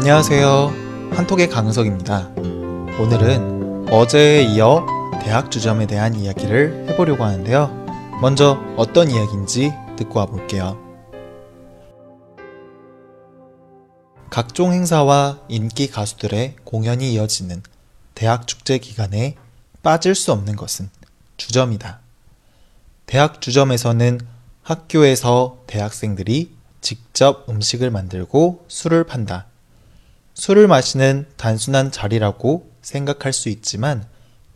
안녕하세요. 한톡의 강석입니다. 오늘은 어제에 이어 대학 주점에 대한 이야기를 해보려고 하는데요. 먼저 어떤 이야기인지 듣고 와볼게요. 각종 행사와 인기 가수들의 공연이 이어지는 대학 축제 기간에 빠질 수 없는 것은 주점이다. 대학 주점에서는 학교에서 대학생들이 직접 음식을 만들고 술을 판다. 술을 마시는 단순한 자리라고 생각할 수 있지만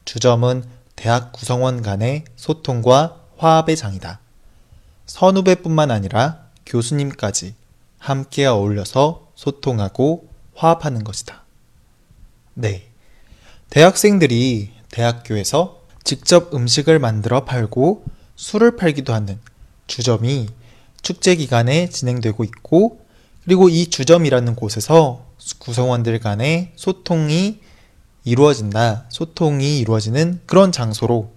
주점은 대학 구성원 간의 소통과 화합의 장이다. 선후배뿐만 아니라 교수님까지 함께 어울려서 소통하고 화합하는 것이다. 네. 대학생들이 대학교에서 직접 음식을 만들어 팔고 술을 팔기도 하는 주점이 축제 기간에 진행되고 있고, 그리고 이 주점이라는 곳에서 구성원들 간의 소통이 이루어진다, 소통이 이루어지는 그런 장소로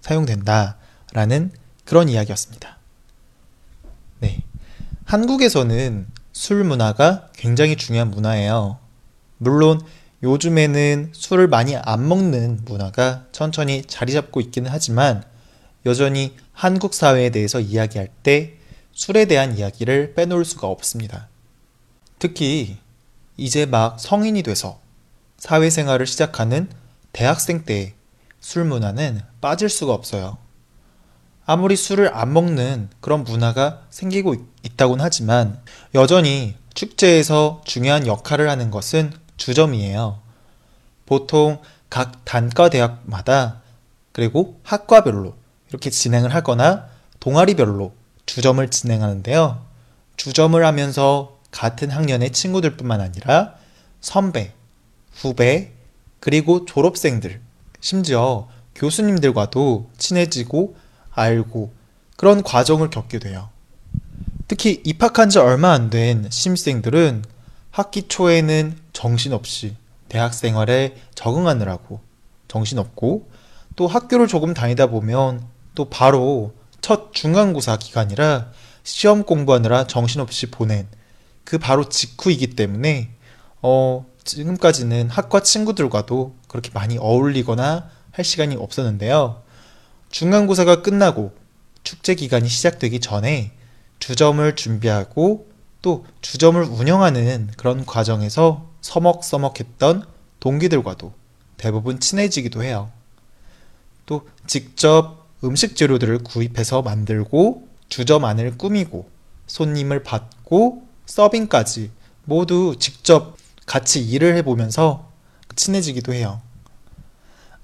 사용된다라는 그런 이야기였습니다. 네. 한국에서는 술 문화가 굉장히 중요한 문화예요. 물론 요즘에는 술을 많이 안 먹는 문화가 천천히 자리 잡고 있기는 하지만 여전히 한국 사회에 대해서 이야기할 때 술에 대한 이야기를 빼놓을 수가 없습니다. 특히 이제 막 성인이 돼서 사회생활을 시작하는 대학생 때의 술 문화는 빠질 수가 없어요. 아무리 술을 안 먹는 그런 문화가 생기고 있다곤 하지만 여전히 축제에서 중요한 역할을 하는 것은 주점이에요. 보통 각 단과 대학마다 그리고 학과별로 이렇게 진행을 하거나 동아리별로 주점을 진행하는데요. 주점을 하면서 같은 학년의 친구들뿐만 아니라 선배, 후배, 그리고 졸업생들, 심지어 교수님들과도 친해지고 알고 그런 과정을 겪게 돼요. 특히 입학한 지 얼마 안 된 신입생들은 학기 초에는 정신없이 대학 생활에 적응하느라고 정신없고 또 학교를 조금 다니다 보면 또 바로 첫 중간고사 기간이라 시험 공부하느라 정신없이 보낸 그 바로 직후이기 때문에 어 지금까지는 학과 친구들과도 그렇게 많이 어울리거나 할 시간이 없었는데요. 중간고사가 끝나고 축제 기간이 시작되기 전에 주점을 준비하고 또 주점을 운영하는 그런 과정에서 서먹서먹했던 동기들과도 대부분 친해지기도 해요. 또 직접 음식 재료들을 구입해서 만들고 주점 안을 꾸미고 손님을 받고 서빙까지 모두 직접 같이 일을 해보면서 친해지기도 해요.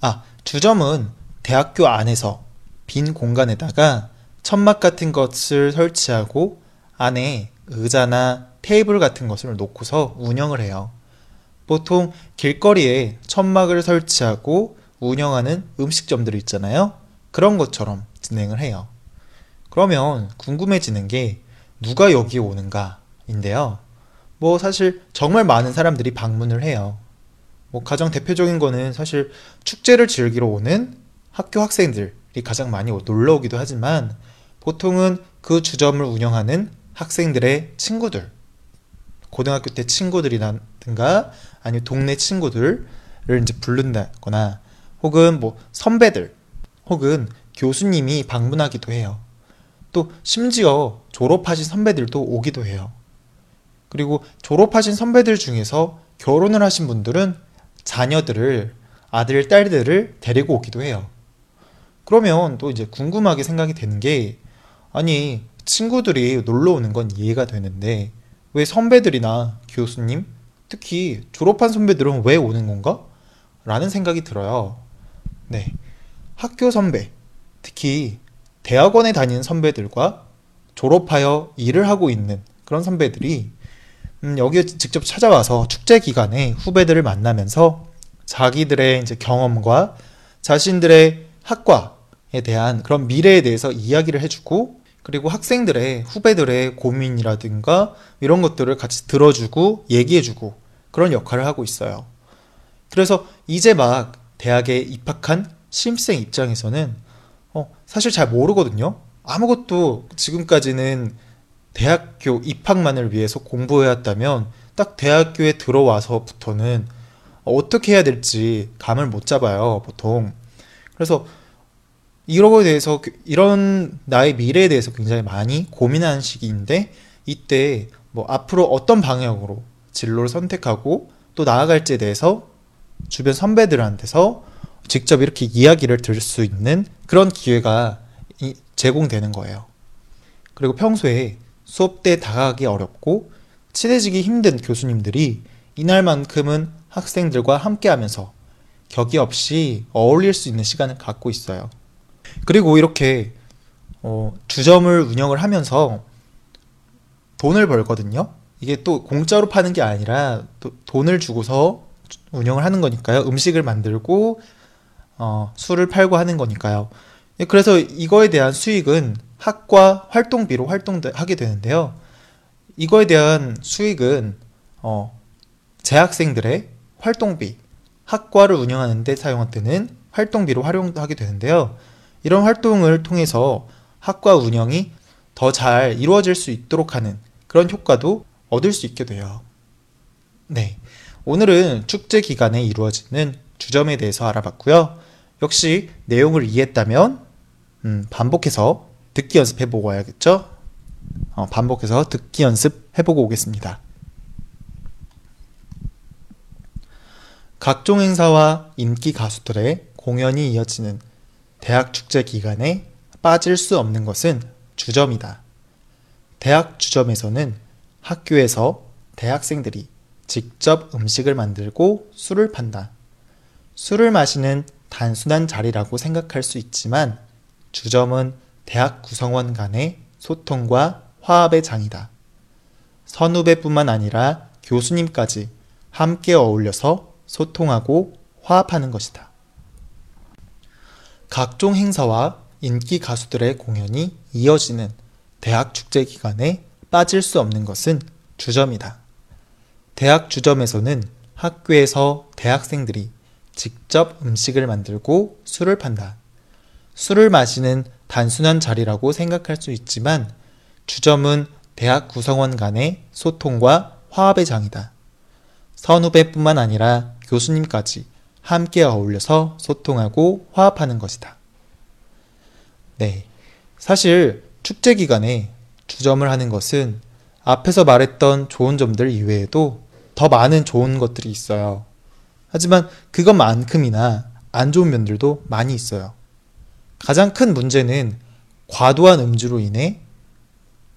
아, 주점은 대학교 안에서 빈 공간에다가 천막 같은 것을 설치하고 안에 의자나 테이블 같은 것을 놓고서 운영을 해요. 보통 길거리에 천막을 설치하고 운영하는 음식점들이 있잖아요. 그런 것처럼 진행을 해요. 그러면 궁금해지는 게 누가 여기에 오는가인데요. 뭐 사실 정말 많은 사람들이 방문을 해요. 뭐 가장 대표적인 거는 사실 축제를 즐기러 오는 학교 학생들이 가장 많이 놀러 오기도 하지만 보통은 그 주점을 운영하는 학생들의 친구들, 고등학교 때 친구들이라든가 아니면 동네 친구들을 이제 부른다거나 혹은 뭐 선배들 혹은 교수님이 방문하기도 해요. 또 심지어 졸업하신 선배들도 오기도 해요. 그리고 졸업하신 선배들 중에서 결혼을 하신 분들은 자녀들을 아들, 딸들을 데리고 오기도 해요. 그러면 또 이제 궁금하게 생각이 되는 게 아니 친구들이 놀러 오는 건 이해가 되는데 왜 선배들이나 교수님 특히 졸업한 선배들은 왜 오는 건가? 라는 생각이 들어요. 네. 학교 선배, 특히 대학원에 다니는 선배들과 졸업하여 일을 하고 있는 그런 선배들이 음, 여기에 직접 찾아와서 축제 기간에 후배들을 만나면서 자기들의 이제 경험과 자신들의 학과에 대한 그런 미래에 대해서 이야기를 해주고 그리고 학생들의 후배들의 고민이라든가 이런 것들을 같이 들어주고 얘기해주고 그런 역할을 하고 있어요. 그래서 이제 막 대학에 입학한 신입생 입장에서는 어, 사실 잘 모르거든요. 아무것도 지금까지는 대학교 입학만을 위해서 공부해왔다면 딱 대학교에 들어와서부터는 어떻게 해야 될지 감을 못 잡아요, 보통. 그래서 이런 거에 대해서 이런 나의 미래에 대해서 굉장히 많이 고민하는 시기인데 이때 뭐 앞으로 어떤 방향으로 진로를 선택하고 또 나아갈지에 대해서 주변 선배들한테서 직접 이렇게 이야기를 들을 수 있는 그런 기회가 제공되는 거예요. 그리고 평소에 수업 때 다가가기 어렵고 친해지기 힘든 교수님들이 이날만큼은 학생들과 함께 하면서 격이 없이 어울릴 수 있는 시간을 갖고 있어요. 그리고 이렇게 어, 주점을 운영을 하면서 돈을 벌거든요. 이게 또 공짜로 파는 게 아니라 또 돈을 주고서 운영을 하는 거니까요. 음식을 만들고 어, 술을 팔고 하는 거니까요. 예, 그래서 이거에 대한 수익은 학과 활동비로 활동하게 되는데요. 이거에 대한 수익은 어, 재학생들의 활동비, 학과를 운영하는 데 사용되는 활동비로 활용하게 되는데요. 이런 활동을 통해서 학과 운영이 더 잘 이루어질 수 있도록 하는 그런 효과도 얻을 수 있게 돼요. 네. 오늘은 축제 기간에 이루어지는 주점에 대해서 알아봤고요. 역시 내용을 이해했다면 음, 반복해서 듣기 연습해보고 와야겠죠? 어, 반복해서 듣기 연습해보고 오겠습니다. 각종 행사와 인기 가수들의 공연이 이어지는 대학 축제 기간에 빠질 수 없는 것은 주점이다. 대학 주점에서는 학교에서 대학생들이 직접 음식을 만들고 술을 판다. 술을 마시는 단순한 자리라고 생각할 수 있지만 주점은 대학 구성원 간의 소통과 화합의 장이다. 선후배뿐만 아니라 교수님까지 함께 어울려서 소통하고 화합하는 것이다. 각종 행사와 인기 가수들의 공연이 이어지는 대학 축제 기간에 빠질 수 없는 것은 주점이다. 대학 주점에서는 학교에서 대학생들이 직접 음식을 만들고 술을 판다. 술을 마시는 단순한 자리라고 생각할 수 있지만 주점은 대학 구성원 간의 소통과 화합의 장이다. 선후배뿐만 아니라 교수님까지 함께 어울려서 소통하고 화합하는 것이다. 네. 사실 축제 기간에 주점을 하는 것은 앞에서 말했던 좋은 점들 이외에도 더 많은 좋은 것들이 있어요. 하지만 그것만큼이나 안 좋은 면들도 많이 있어요. 가장 큰 문제는 과도한 음주로 인해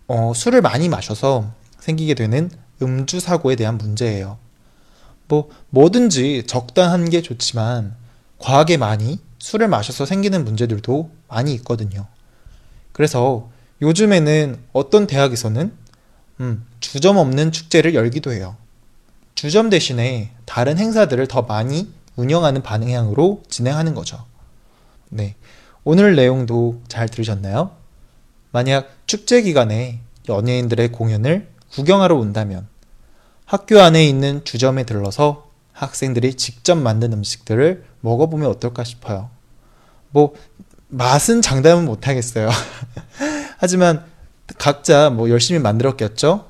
어, 술을 많이 마셔서 생기게 되는 음주 사고에 대한 문제예요. 뭐 뭐든지 적당한 게 좋지만 과하게 많이 술을 마셔서 생기는 문제들도 많이 있거든요. 그래서 요즘에는 어떤 대학에서는 음, 주점 없는 축제를 열기도 해요. 주점 대신에 다른 행사들을 더 많이 운영하는 방향으로 진행하는 거죠. 네. 오늘 내용도 잘 들으셨나요? 만약 축제 기간에 연예인들의 공연을 구경하러 온다면 학교 안에 있는 주점에 들러서 학생들이 직접 만든 음식들을 먹어보면 어떨까 싶어요. 뭐, 맛은 장담은 못하겠어요. 하지만 각자 뭐 열심히 만들었겠죠?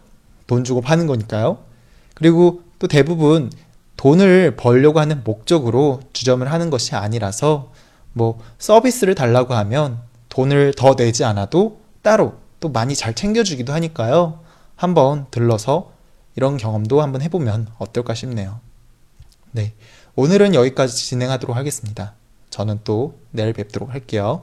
돈 주고 파는 거니까요. 그리고 또 대부분 돈을 벌려고 하는 목적으로 주점을 하는 것이 아니라서 뭐 서비스를 달라고 하면 돈을 더 내지 않아도 따로 또 많이 잘 챙겨주기도 하니까요. 한번 들러서 이런 경험도 한번 해보면 어떨까 싶네요. 네. 오늘은 여기까지 진행하도록 하겠습니다. 저는 또 내일 뵙도록 할게요.